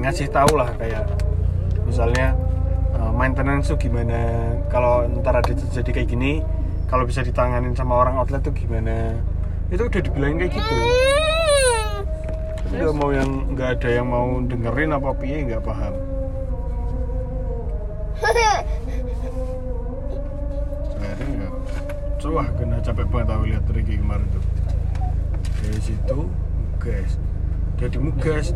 ngasih tahu lah kayak misalnya eh, maintenance tuh gimana kalau ntar ada terjadi kayak gini kalau bisa ditanganin sama orang outlet tuh gimana? Itu udah dibilangin kayak gitu. Nggak mau yang nggak ada yang mau dengerin apa piye nggak paham. Akhirnya ya coba kena capek banget aku lihat Ricky kemarin tuh. Dari situ mugas jadi mugas